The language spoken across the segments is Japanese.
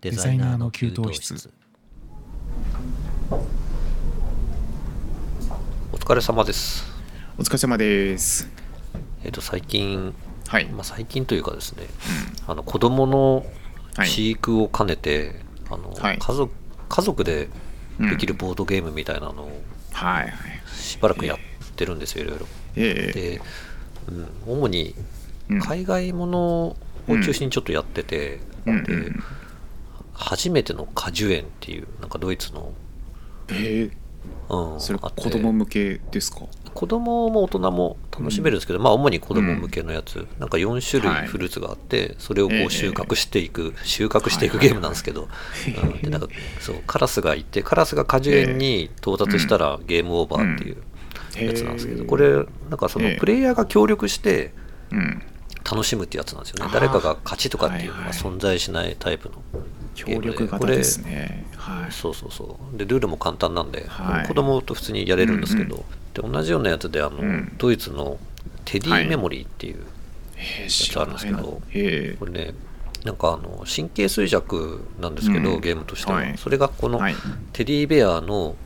デザイナーの給湯室。お疲れ様です。お疲れ様です。えっ、と最近はい、まあ、最近というかですね、あの子供のはい。飼育を兼ねて、あのはい。家族家族でできるボードゲームみたいなのをはいはい。しばらくやってるんですよ、いろいろ。ええ。で、うん、主にうん。海外ものを中心にちょっとやってて、うんでうん初めての果樹園っていうなんかドイツの、えうん、えそれ子供向けですか？子供も大人も楽しめるんですけど、まあ主に子供向けのやつ、なんか4種はい。類フルーツがあって、それをこええう収穫していく、収穫していくゲームなんですけど、うんでなんかそうカラスがいてカラスが果樹園に到達したらゲームオーバーっていうやつなんですけど、これなんかそのええプレイヤーが協力してうん。楽しむってやつなんですよね。誰かが勝ちとかっていうのがはいはい。存在しないタイプのゲー協ムで力型ですね。はい。そうそうそう。でルールも簡単なんで、はい。子供と普通にやれるんですけど、うんで同じようなやつであの、うん。ドイツのテディメモリーっていう、ええやつあるんですけどええ。これねなんかあの神経衰弱なんですけど、うん。ゲームとしては、はい。それがこのはい。テディベアの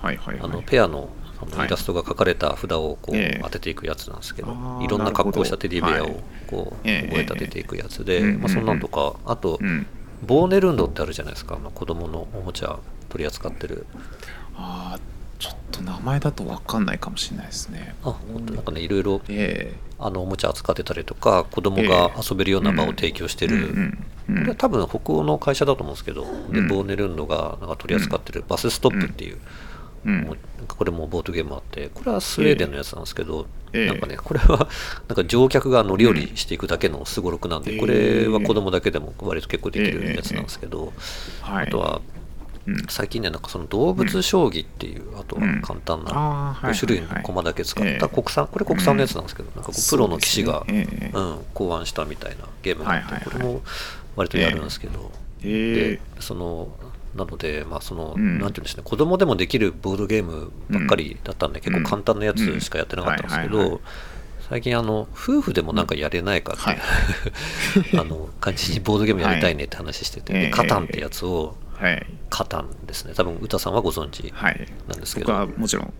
はいはいはい。あのペアのあのはい。イラストが描かれた札をこうええ。当てていくやつなんですけど、いろんな格好をしたテディベアをこうええ。覚え立てていくやつで、ええ。まあ、そんなんとかあと、うんボーネルンドってあるじゃないですか。あの子供のおもちゃ取り扱ってる。ああちょっと名前だと分かんないかもしれないですね。あ本当なんかねいろいろえあのおもちゃ扱ってたりとか子供が遊べるような場を提供してえる、これ多分北欧の会社だと思うんですけど、でうん。ボーネルンドがなんか取り扱ってるバスストップっていう、うんもうなんかこれもボードゲームあってこれはスウェーデンのやつなんですけど、ええ。なんかねこれは なんか乗客が乗り降りしていくだけのすごろくなんで、ええ。これは子供だけでも割と結構できるやつなんですけど、はい。あとはうん。最近ねなんかその動物将棋っていう、あとは簡単なあーはい5種類の駒だけ使った国産、これ国産のやつなんですけど、なんかこうプロの棋士が、そうん、考案したみたいなゲームがあって、これも割とやるんですけど、え。でそのなので、まあそのうん。なんていうんですかね、子供でもできるボードゲームばっかりだったんで、結構簡単なやつしかやってなかったんですけうんうん。はいはいはど、最近あの、夫婦でもなんかやれないかっていう、あの感じにボードゲームやりたいねって話してて、は いでカタンってやつを、はい。カタンですね、多分歌さんはご存知はい。なんですけど、僕はもちろん。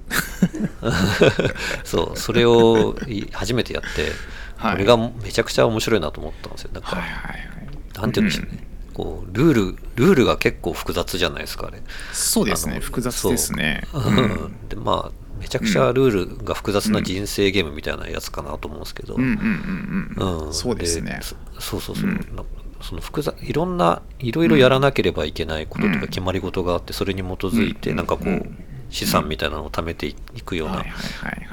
そう、それをい初めてやって、はい。これがめちゃくちゃ面白いなと思ったんですよ。なんか、はいはいはい。なんて言うんでしょうね。こうルールルールが結構複雑じゃないですかあれ。そうですね複雑ですね。そう。うん。でまあめちゃくちゃルールが複雑な人生ゲームみたいなやつかなと思うんですけど、そうですね。そそうそうそう、うん。なその複雑いろんないろいろやらなければいけないこととか決まり事があってそれに基づいてうんなんかこううん。資産みたいなのを貯めていくような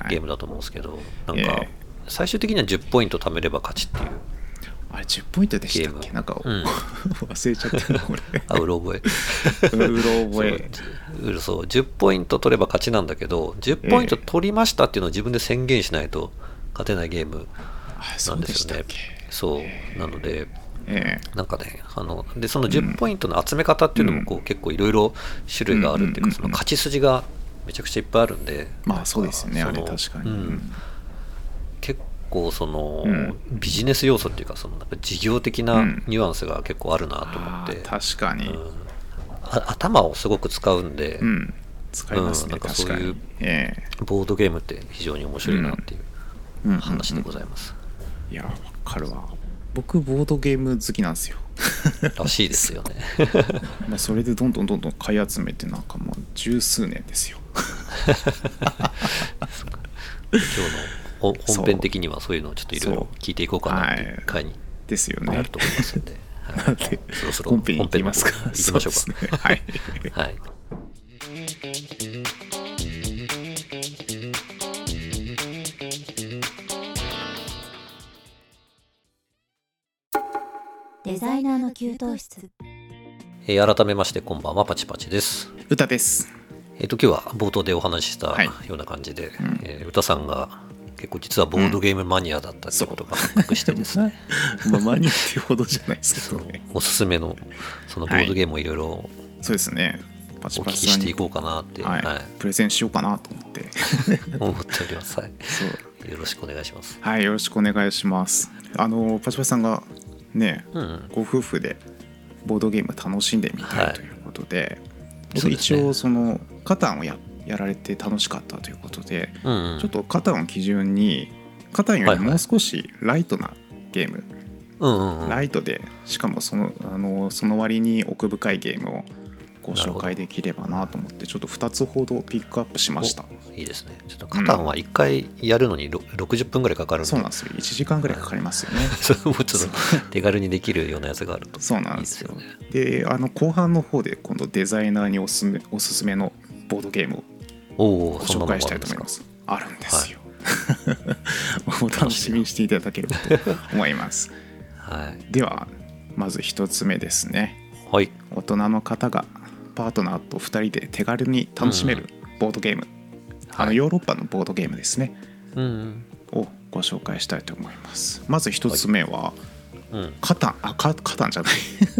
ゲームだと思うんですけどなんえかえ最終的には10ポイント貯めれば勝ちっていうあれ10ポイントでしたっけ？なんかうん。忘れちゃったな俺。あうろ覚え。うろ覚え。そう。うそう。10ポイント取れば勝ちなんだけど10ポイント取りましたっていうのを自分で宣言しないと勝てないゲームなうんですよね。け？そう。なのでえなんかねあのでその10ポイントの集め方っていうのもこう、結構いろいろ種類があるっていうか、うんその勝ち筋がめちゃくちゃいっぱいあるんで。まあそうですよね。あれ確かに。うん。結構その、うん。ビジネス要素っていうかそのなんか事業的なうん。ニュアンスが結構あるなと思って、あー確かに。うん。あ頭をすごく使うんで、うん。使いますうんなんかそういうボードゲームって非常に面白いなっていう話でございます、いやわかるわ。僕ボードゲーム好きなんですよ。らしいですよね。まあそれでどんどんどんどん買い集めてなんかもう十数年ですよ。今日の本本編的にはそういうのをちょっといろいろ聞いていこうかなっていう回にですよね。なると思いますんで、なんでそろそろ本編行きますか？本編の方に行きましょうか。ねはい。はいデザイナーの給湯室。えー改めましてこんばんはパチパチです。歌です。えっ、と今日は冒頭でお話ししたはい。ような感じで、ん。えー歌さんが結構実はボードゲームマニアだったっていうことが発覚してですね、まあマニアっていうほどじゃないですけどね。おすすめのそのボードゲームをいろいろそうですね。パお聞きしていこうかなって、はい。はい。プレゼンしようかなと思って。思っております、はい、よろしくお願いします。はいよろしくお願いします。あのパチパチさんがねうん。うんご夫婦でボードゲーム楽しんでみたはいいということで、そうですね。一応そのカタンをややられて楽しかったということで、うんうん。ちょっとカタンを基準にカタンよりはいはい。もう少しライトなゲーム、うんうんうん。ライトでしかもそのあのその割に奥深いゲームをご紹介できればなと思ってちょっと2つほどピックアップしました。いいですね。ちょっとカタンは1回やるのにろ60分ぐらいかかるそうなんですよ。1時間ぐらいかかりますよね。それもうちょっと手軽にできるようなやつがあると。そうなんですよ。であの後半の方で今度デザイナーにおすすめおすすめのボードゲームをご紹介したいと思います。あるんですよ、お楽しみにしていただければと思います。はい。ではまず1つ目ですね。はい。大人の方がパートナーと2人で手軽に楽しめるボードゲーム、あのはい。ヨーロッパのボードゲームですね。うん。をご紹介したいと思います。まず1つ目は、うんうん。カタン。あカカタンじゃない。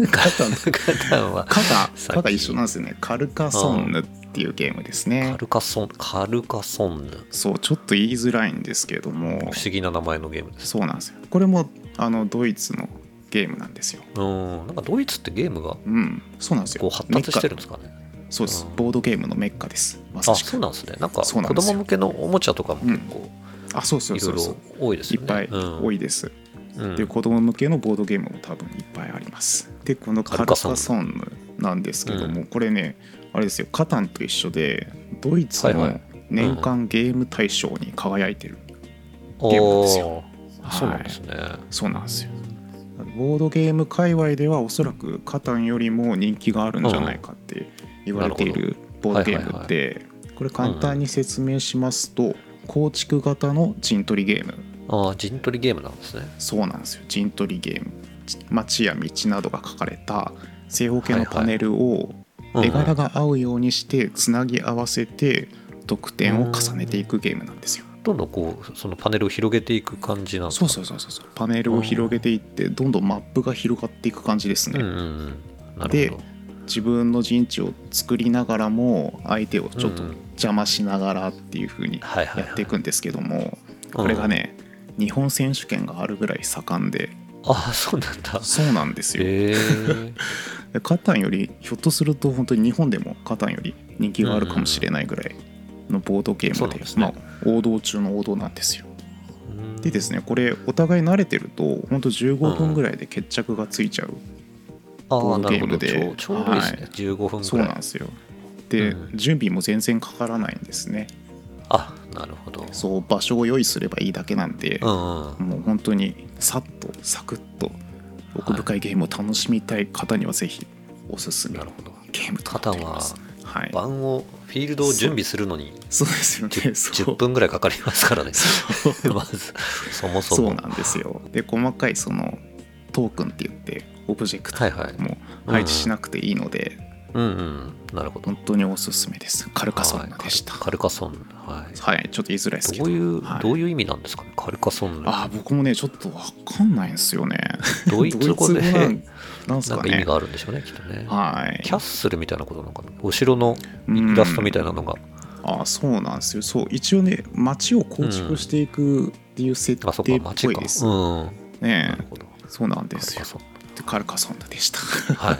カタン。とカタンは。カがさっきカが一緒なんですよね。カルカソンヌっていうゲームですね。カルカソンカルカソンヌ。そうちょっと言いづらいんですけども。不思議な名前のゲームです。そうなんですよ。これもあのドイツのゲームなんですよ。うん。なんかドイツってゲームがうん。そうなんですよ。こう発達してるんですかね。そうです。うん。ボードゲームのメッカです。まさあしく。そうなんですね。なんか子供向けのおもちゃとかも結構あそうそういろいそうそう。ろ多いですよね。いっぱいうん。多いです、うん。で子供向けのボードゲームも多分いっぱいあります。でこのカルカソンヌなんですけども、うこれねあれですよカタンと一緒でドイツの年間ゲーム大賞に輝いてる、おゲームなんですよ。ーそうなんですね。そうなんですよ。ボードゲーム界隈ではおそらくカタンよりも人気があるんじゃないかって言われているボードゲームってこれ簡単に説明しますと構築型の陣取りゲーム。ああ陣取りゲームなんですね。そうなんですよ。陣取りゲーム。街や道などが書かれた正方形のパネルをうん絵柄が合うようにしてつなぎ合わせて得点を重ねていくゲームなんですよ。どんどんこうそのパネルを広げていく感じなんですか？そうそうそうそうそう。パネルを広げていってどんどんマップが広がっていく感じですね。うんうんうん。なるで自分の陣地を作りながらも相手をちょっと邪魔しながらっていう風にはいはいはい。やっていくんですけどもこれがね日本選手権があるぐらい盛んで。ああそうなんだ。そうなんですよ。カタンよりひょっとすると本当に日本でもカタンより人気があるかもしれないぐらいのボードゲームで,、まあ、王道中の王道なんですよ。でですねこれお互い慣れてると本当15分ぐらいで決着がついちゃう、あボードゲームで。ちょうちょうどいいですね、はい。15分そうぐらい。なんですよ。で、うん。準備も全然かからないんですね。あなるほど。そう場所を用意すればいいだけなんで、うんうん。もう本当にさっとサクッと奥深いゲームを楽しみたい方にはぜひおすすめなるほど。ゲームとなっます。はい、番をフィールドを準備するのにそうですよね。10, そう。10分ぐらいかかりますからね。まずそもそも。そうなんですよ。で細かいそのトークンって言ってオブジェクトも配置しなくていいので、うんうん。なるほど。本当におすすめです。カルカソンヌでした。はいカルカソンヌはい。はい、ちょっと言いづらいですけど。どういう、はい。どういう意味なんですか？ねカルカソンヌ。あー僕もねちょっとわかんないんですよね。ドイツ語で。なんか意味があるんでしょうねきっとね。はい。キャッスルみたいなことなのかな？お城のイラストみたいなのが。あそうなんですよ。そう一応ね街を構築していくっていう設定っぽいです、うん。なねるほど。そうなんですよ。カルカソンでカルカソンヌでした。ヌはい。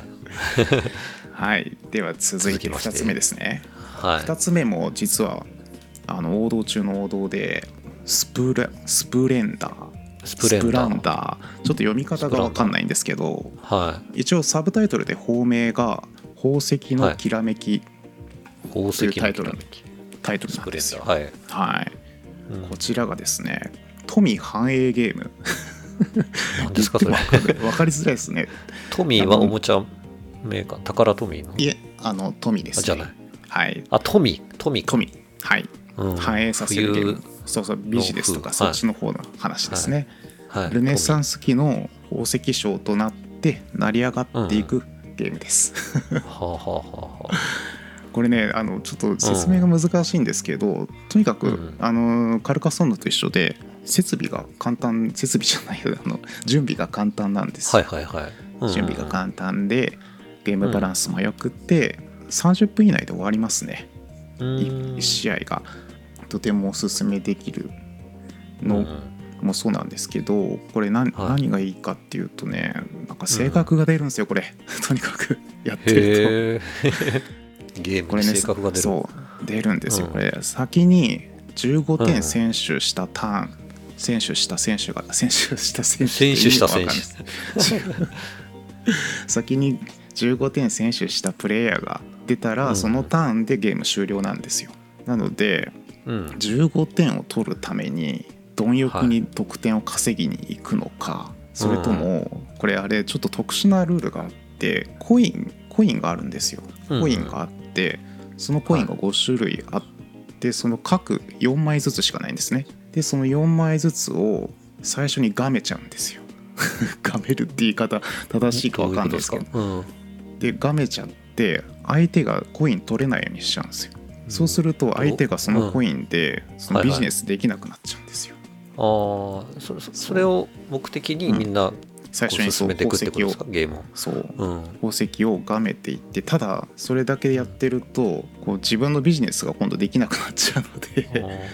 はい。では続いて2つ目ですね。はい。2つ目も実はあの王道中の王道でスプレスプレンダー。スプレンダー。ランダー。ちょっと読み方が分かんないんですけどは一応サブタイトルで法名が「宝石のきらめき。い宝石のタイトル。きらめき」タイトルなんですよ。はい、はい。うん。こちらがですね富繁栄ゲーム。何ですかそれ。分かりづらいですね。トミーはおもちゃメーカー？タカラトミーの？いえあの富です、ね、あじゃない。はい。あトミー。トミーはい。うん反映させるゲーム。冬そうそうビジネスとかのそっちの方の話ですね、はい。ルネサンスス期の宝石商となって成り上がっていくゲームです、これねあのちょっと説明が難しいんですけど、とにかく、うん。あのカルカソンヌと一緒で設備が簡単設備じゃないよあの準備が簡単なんです。よはいはいはい。うん。準備が簡単でゲームバランスもよくって、30分以内で終わりますね、うん。1試合がとてもおすすめできるのうん。もそうなんですけどこれ何,、はい。何がいいかっていうとねなんか性格が出るんですよ、これ。とにかくやってるへえ ゲームにとこれね性格が出る。そう出るんですよ、うん。これ。先に15うん。点選手したターン、選手した選手が 選手した選手選手した選手。先に15点選手したプレイヤーが出たら、うん。そのターンでゲーム終了なんですよ。なのでうん15点を取るために貪欲に得点を稼ぎに行くのか、それともこれあれちょっと特殊なルールがあってコインコインがあるんですよ。うん。コインがあってそのコインが5種類あってその各4枚ずつしかないんですね。でその4枚ずつを最初にガメちゃうんですよ。ガメるって言い方正しいか分かんないですけど。でガメちゃって相手がコイン取れないようにしちゃうんですよそうすると相手がそのコインでそのビジネスできなくなっちゃうんですよ。ああそそそれを目的にみんな最初にそう進めていくってこと宝石をですか？ゲームを。そう。うん。宝石をがめていってただそれだけやってるとこう自分のビジネスが今度できなくなっちゃうので。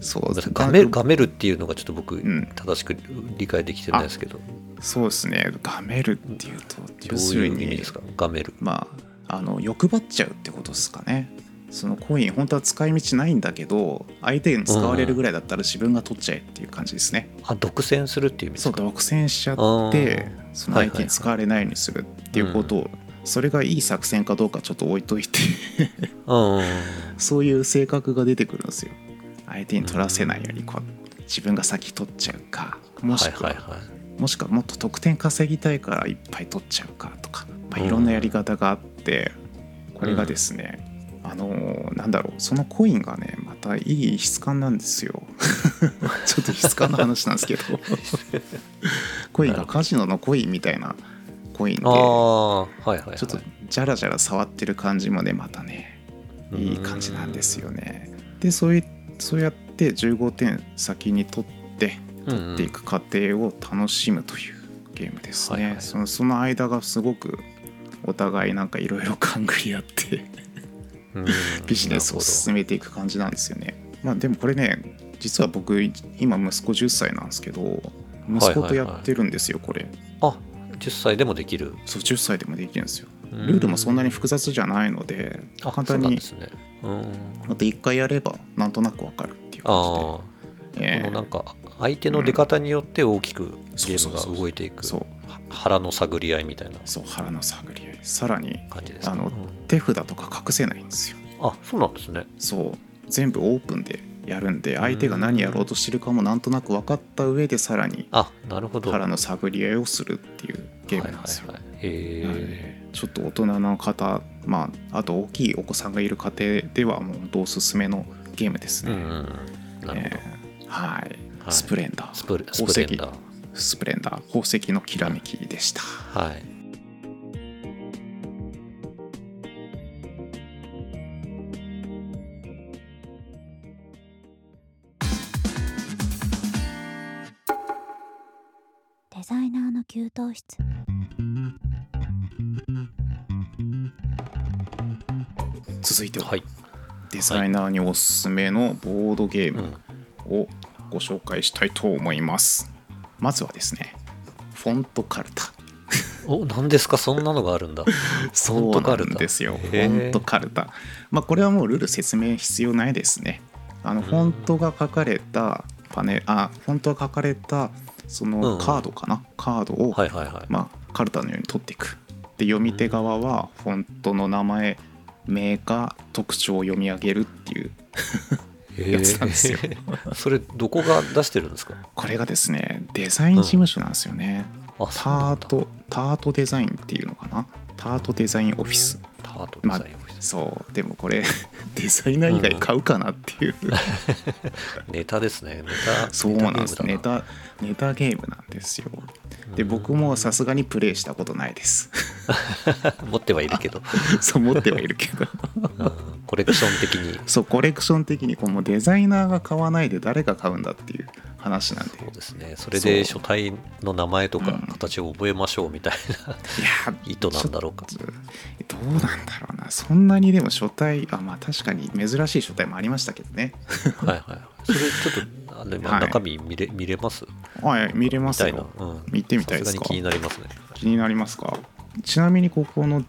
そう。ガメるガメるっていうのがちょっと僕ん。正しく理解できてないですけど、そうですね。がめるっていうとど要ういうするに意味ですか？ガメる。まああの欲張っちゃうってことですかねそのコイン本当は使い道ないんだけど相手に使われるぐらいだったら自分が取っちゃえっていう感じですね、あ独占するっていう意味ですか？そう独占しちゃってその相手に使われないようにするっていうことを、それがいい作戦かどうかちょっと置いといて。うん。そういう性格が出てくるんですよ。相手に取らせないようにこう自分が先取っちゃうかもしくは,、はいはいはい。もしくはもっと得点稼ぎたいからいっぱい取っちゃうかとか、まあ、いろんなやり方があってこれがですね、あのーなんだろうそのコインがねまたいい質感なんですよ。ちょっと質感の話なんですけど。コインがカジノのコインみたいなコインではいはいはい。っとジャラジャラ触ってる感じもねまたねいい感じなんですよね。でそういうそうやって15点先に取ってうん取っていく過程を楽しむというゲームですね、はいはいそのその間がすごくお互いなんかいろいろ勘ぐり合ってうんビジネスを進めていく感じなんですよね。まあでもこれね実は僕今息子10歳なんですけど息子とやってるんですよこれ。あ10歳でもできる。そう10歳でもできるんですよ。ルールもそんなに複雑じゃないのであ簡単にまた1回やればなんとなくわかるっていう感ああ。じで、ええ。このなんか相手の出方によって大きくゲームが動いていくそうは腹の探り合いみたいなそう腹の探り合いさらに感じですか？あのうん。手札とか隠せないんですよ。あそうなんですね。そう。全部オープンでやるんで相手が何やろうとしてるかもなんとなく分かった上でさらにあなるほど。腹の探り合いをするっていうゲームなんですよ。はいはいはい、へなのえでちょっと大人の方まああと大きいお子さんがいる家庭ではもう本当おすすめのゲームですね。えーはい、はい。スプレンダー。スプレス宝石。プレンダー。スプレンダー。宝石のきらめきでした。はい室続いては、はいデザイナーにおすすめのボードゲームうんをご紹介したいと思います。まずはですね、フォントカルタ。お何ですか？そんなのがあるんだ そうなんですよ。フォントカルタ。まあこれはもうルール説明必要ないですね。あのフォントが書かれたパネル、あ、フォントが書かれたそうんうん。のカードかな、カードを、はいはいはい、まあカルタのように取っていく。で読み手側はフォントの名前、メーカー、特徴を読み上げるっていうへやつなんですよ。え それどこが出してるんですか？これがですねデザイン事務所なんですよね、うなんだ。ートタートデザインっていうのかな？タートデザインオフィス。タートデザインオフィス、そうでもこれ デザイナー以外買うかなっていう、ネタですね。ネタそうなんです。ネネタタネタゲームなんですよ。で僕もさすがにプレイしたことないです。持ってはいるけど、そう思ってはいるけど。うん。コレクション的に。そうコレクション的にこのデザイナーが買わないで誰が買うんだっていう話なんで。そうですね。それで書体の名前とかうん。形を覚えましょうみたいな、いや 意図なんだろうか。どうなんだろうな。そんなにでも書体あまあ確かに珍しい書体もありましたけどね。はいはいそれちょっとあの、はい。中身見れ見れます？はい見れますよ、うん、見てみたいですか？気になりますね。気になりますか？ちなみにここの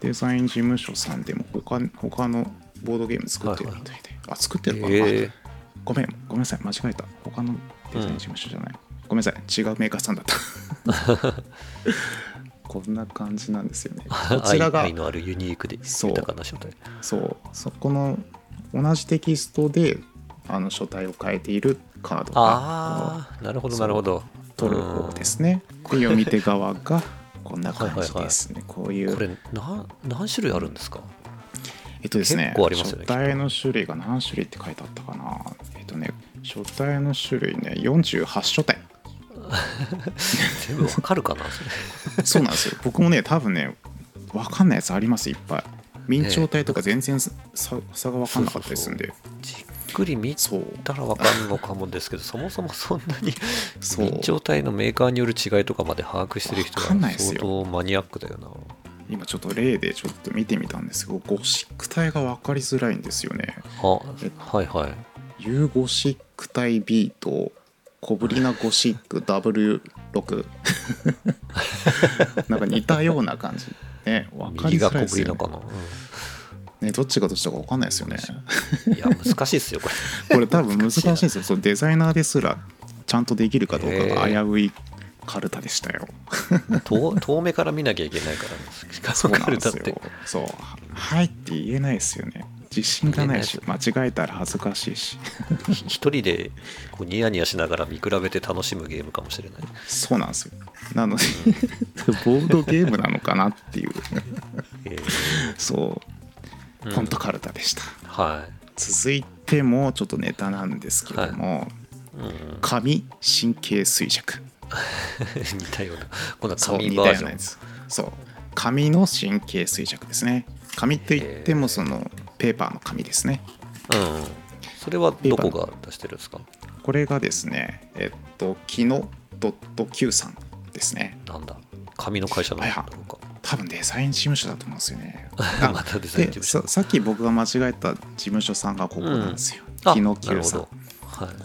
デザイン事務所さんでも他他のボードゲーム作ってるみたいで、あ作ってるかな、えごめんごめんなさい。間違えた。他のデザイン事務所じゃない、ごめんなさい違うメーカーさんだった。こんな感じなんですよね。ー、こちらが愛愛のあるユニークでそう豊かな書体。そう。そこの同じテキストであの書体を変えているカードがああなるほどなるほど。取る方ですね。で読み手側がこんな感じですね。こういう。これな何種類あるんですか？えっとですね結構ありますよね書体の種類が何種類って書いてあったかな。えっとね書体の種類ね48書体全部わかるかな そうなんですよ。僕もね多分ね分かんないやつありますいっぱい。明朝体とか全然差差が分かんなかったですんで。じっくり見たらわかるのかもですけどそもそもそんなにそう。明朝体のメーカーによる違いとかまで把握してる人は相当マニアックだよな。今ちょっと例でちょっと見てみたんですけどゴシック体が分かりづらいんですよね。あはいはいユーゴシック体 B と小ぶりなゴシック W6 なんか似たような感じ。ね分か。りづらいですよね。ぶりのかな、ねどっちがどっちだか分かんないですよね。うんいや難しいですよこれ。これ多分難しいですよ。そうデザイナーですらちゃんとできるかどうかが危ういカルタでしたよ。遠遠目から見なきゃいけないからしかそうカルタって。そう。はいって言えないですよね自信がないし間違えたら恥ずかしいし。ひ 一人でこうニヤニヤしながら見比べて楽しむゲームかもしれない。そうなんですよ。なのでボードゲームなのかなっていう。えーそう。うん。ポントカルタでした、はい。続いてもちょっとネタなんですけども、うん。紙神経衰弱。似たような。こんなそう似紙バージョン。たようなやつ。そう。紙の神経衰弱ですね。紙って言ってもそのペーパーの紙ですね。うん。それはどこが出してるんですか？これがですねえっとキノドット Q さんですね。なんだ？紙の会社なんだろうか？多分デザイン事務所だと思うんですよね。またデザイン事務所。でささっき僕が間違えた事務所さんがここなんですよ、あキノな Q さん。はい。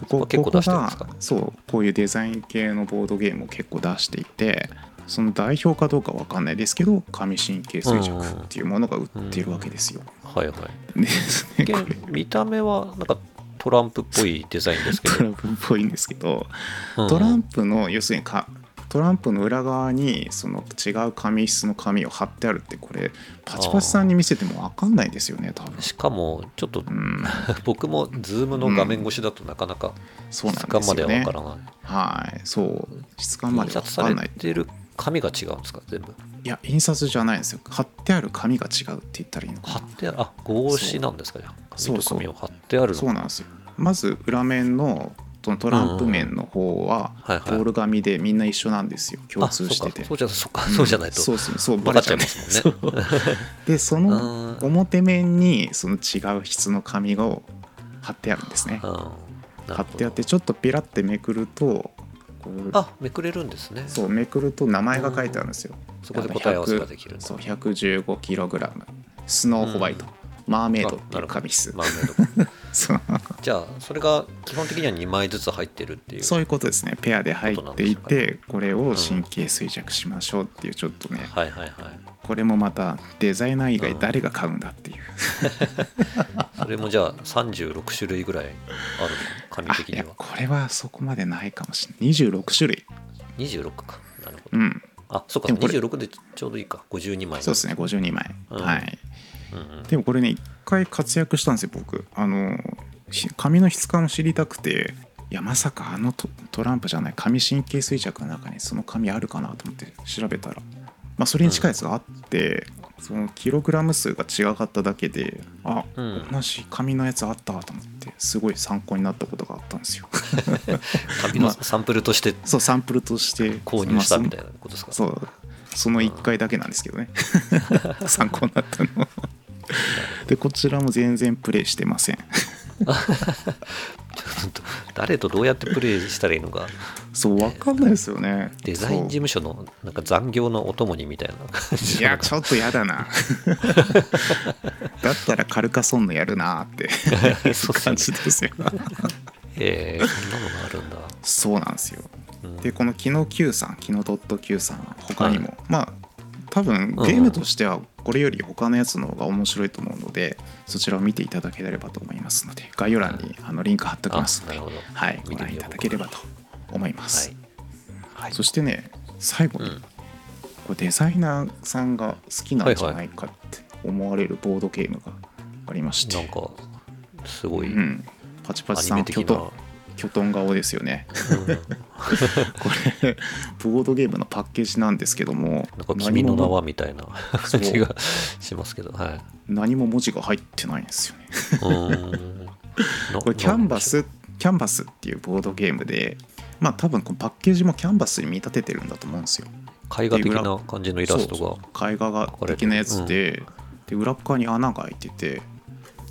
ここ結構出してるんですかそうこういうデザイン系のボードゲームを結構出していてその代表かどうかわかんないですけど紙神経衰弱っていうものが売ってるわけですよ。はいはい。ですね見見た目はなんかトランプっぽいデザインですけど。トランプっぽいんですけどうん。トランプの要するにかトランプの裏側にその違う紙質の紙を貼ってあるってこれパチパチさんに見せても分かんないですよね多分。しかもちょっとうん、僕もズームの画面越しだとなかなか質感まではわからない。はい。そう。質感ま印で分刷されかんない。てる紙が違うんですか？全部。いや印刷じゃないんですよ。貼ってある紙が違うって言ったらいいのかな。貼ってあ合紙なんですか？じゃあ。そう紙と紙を貼ってあるのそうなんですよ。まず裏面のトランプ面の方ははいはい。ボール紙でみんな一緒なんですよ。共通してて。あそうか。そうじゃそうか。そうじゃないと。そうそう。そう分かっちゃいますもんね。でその表面にその違う質の紙を貼ってあるんですね。貼ってあってちょっとピラってめくるとあめくれるんですね。そうめくると名前が書いてあるんですよ。そこで答え合わせができるそう 115kg スノーホワイト、マーメイドっていう紙質、マーメイド。そう。じゃあそれが基本的には2枚ずつ入ってるっていうそういうことですね。ペアで入っていてこれを神経衰弱しましょうっていうちょっとね。はいはいはいこれもまたデザイナー以外誰が買うんだっていう。それもじゃあ36種類ぐらいあるの紙的には。これはそこまでないかもしれない。26種類。26か。なるほど。うん。あそうか。でもこれ26でちょうどいいか。52枚。そうですね。52枚、うん。はい。うんうん。でもこれね一回活躍したんですよ僕。あのし紙の質感を知りたくていやまさかあのトトランプじゃない紙神経衰弱の中にその紙あるかなと思って調べたら、まあ、それに近いやつがあって、そのキログラム数が違かっただけであ、うん。同じ紙のやつあったと思ってすごい参考になったことがあったんですよ。紙のサンプルとしてそうサンプルとして購入したみたいななことですか？そうその1回だけなんですけどね。参考になったの。でこちらも全然プレイしてません。誰とどうやってプレイしたらいいのかそう分かんないですよね。デザイン事務所のなんか残業のお供にみたいな感じ。いやちょっとやだな。だったらカルカソンヌやるなってそう感じですよ。えー、そんなのがあるんだ。そうなんですよ。うん。でこのキノ Q さんキノドット Q さんは他にも、はまあ多分ゲームとしてはこれより他のやつの方が面白いと思うのでそちらを見ていただければと思いますので概要欄にあのリンク貼っておきますので、はい、ご覧いただければと思います、はい、はい、そしてね最後に、うん。これデザイナーさんが好きなんじゃないかって思われるボードゲームがありまして、なんかすごい、うん、パチパアチさんニメ的な、キョトキョトン顔ですよね。これボードゲームのパッケージなんですけどもなんか君の名はみたいな感じがしますけど、はい。何も文字が入ってないんですよね。これキャンバスキャンバスっていうボードゲームでまあ多分このパッケージもキャンバスに見立ててるんだと思うんですよ。絵画的な感じのイラストが。絵画が的なやつで,、で裏っ側に穴が開いてて、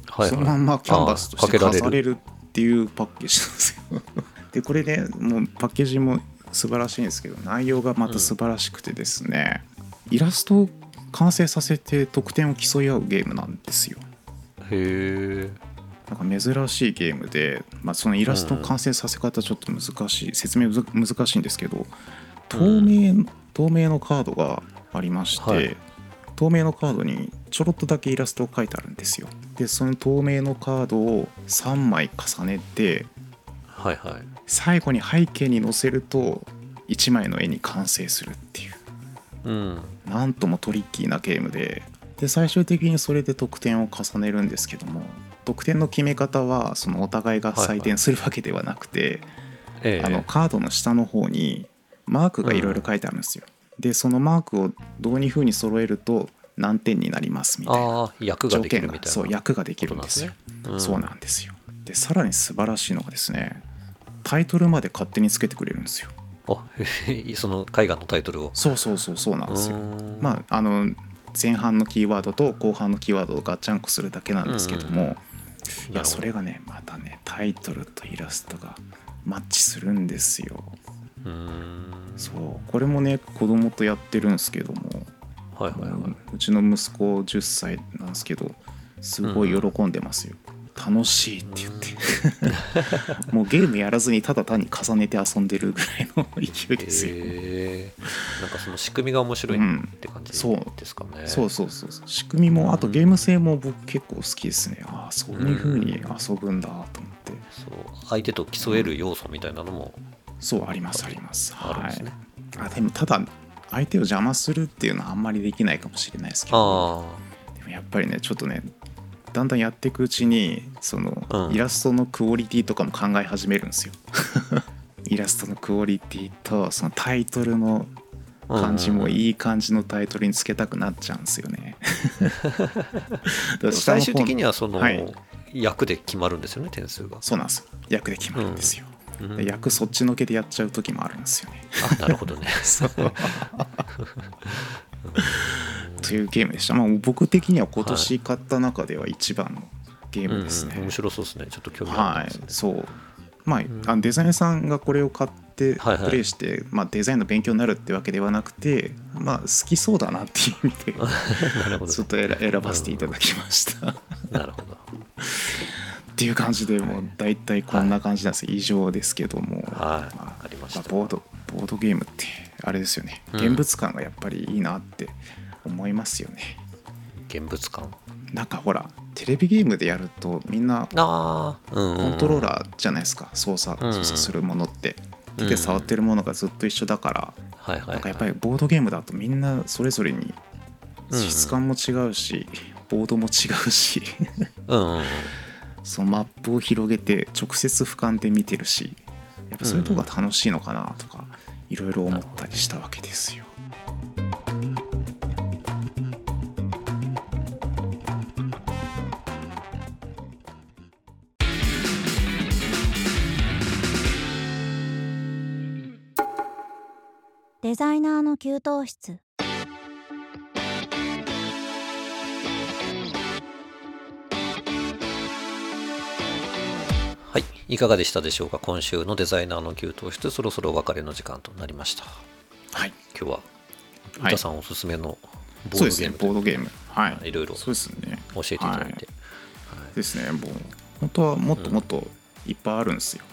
はいはい。そのまんまキャンバスとして飾れるっていうパッケージなんですよ。でこれねもうパッケージも素晴らしいんですけど内容がまた素晴らしくてですね、イラストを完成させて得点を競い合うゲームなんですよ。へえ。なんか珍しいゲームで、まあ、そのイラストの完成させ方ちょっと難しい説明むず難しいんですけど透明,、透明のカードがありまして、はい透明のカードにちょろっとだけイラストを書いてあるんですよでその透明のカードを3枚重ねてはいはい。最後に背景に載せると1枚の絵に完成するっていううん。なんともトリッキーなゲームでで最終的にそれで得点を重ねるんですけども得点の決め方はそのお互いが採点するわけではなくて、ええあのカードの下の方にマークがいろいろ書いてあるんですよ。でそのマークをどういうふうに揃えると何点になりますみたいなああ、役が条できる件がみたいな。そう役ができるんですよ。うんそうなんですよ。でさらに素晴らしいのがですねタイトルまで勝手につけてくれるんですよ。あ その絵画のタイトルを。そうそうそうそうなんですよ。まああの前半のキーワードと後半のキーワードをガッチャンコするだけなんですけども、いなるやそれがねまたねタイトルとイラストがマッチするんですよ。うーん。そう。これもね子供とやってるんですけども、はいはいはい。うちの息子10歳なんですけどすごい喜んでますよ、楽しいって言って。もうゲームやらずにただ単に重ねて遊んでるぐらいの勢いですよ、へえ。なんかその仕組みが面白いって感じそうですかね。そう。そうそうそう仕組みもあとゲーム性も僕結構好きですね。ああそういう風に遊ぶんだと思って。そう。相手と競える要素みたいなのもそうありますあります。はいあるんですね。あでもただ相手を邪魔するっていうのはあんまりできないかもしれないですけど。あでもやっぱりねちょっとねだんだんやっていくうちにその、うん。イラストのクオリティとかも考え始めるんですよ。イラストのクオリティとそのタイトルのあ。感じもい。いい感じのタイトルにつけたくなっちゃうんですよね。最終的にはその、はい。役で決まるんですよね点数が。そうなんです。よ役で決まるんですよ、うん。で役そっちのけでやっちゃう時もあるんですよね。あなるほどね。というゲームでした、まあ、僕的には今年買った中では一番のゲームですね、うんうん面白そうですね。ちょっと興味あすね。そう。まあ、ん。あのデザイナーさんがこれを買ってはいはい。プレイして、まあ、デザインの勉強になるってわけではなくて、まあ、好きそうだなっていう意味で ちょっと選選ばせていただきました、っなるほど。ていう感じでもう大体こんな感じなんです、以上ですけども、はい。まあわかりました。まあボードボードゲームってあれですよね。うん。現物感がやっぱりいいなって思いますよね、現物感？なんかほらテレビゲームでやるとみんなコントローー。ラーじゃないですか。操作うん操作するものって。手うん。で触ってるものがずっと一緒だから。なんかやっぱりボードゲームだとみんなそれぞれにうん質感も違うしボードも違うし。そのマップを広げて直接俯瞰で見てるし。やっぱそういうとこが楽しいのかなとかいろいろ思ったりしたわけですよ。デザイナーの給湯室い。いかがでしたでしょうか？今週のデザイナーの給湯室そろそろお別れの時間となりました。はい。今日ははい。歌さんおすすめのボードゲームとボードゲーム。はい。いろいろそうですね。教えていただいて、はい。ですね。もう本当はもっともっといっぱいあるんですよ、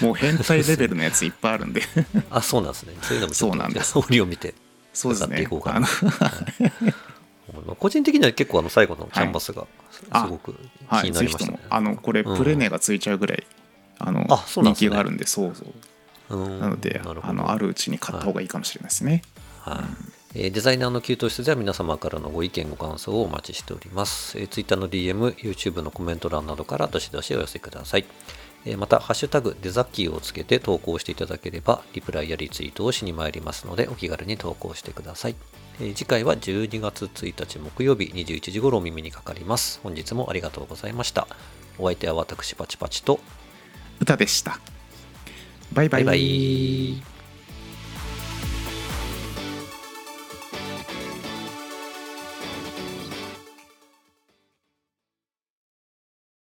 もう変態レベルのやついっぱいあるんで。あそうなんですね。そういうのもちょっとそうなんです。折を見てそうですね。使っていこうかなあのまあ個人的には結構あの最後のキャンバスがすあごく気はい。になりましたね。ぜひとも。あのこれうん。プレネがついちゃうぐらい、あのあそうなんですね。人気があるんでそうそう。うん。なので、あのあるうちに買った方がいいかもしれないですね。はい。えーデザイナーの給湯室では皆様からのご意見ご感想をお待ちしております、えー、Twitter の DM、YouTube のコメント欄などからどしどしお寄せください、えーまた、ハッシュタグデザッキーをつけて投稿していただければリプライやリツイートをしに参りますのでお気軽に投稿してください、えー次回は12月1日木曜日21時頃お耳にかかります本日もありがとうございましたお相手は私パチパチと歌でした。バイバイ。バイバイ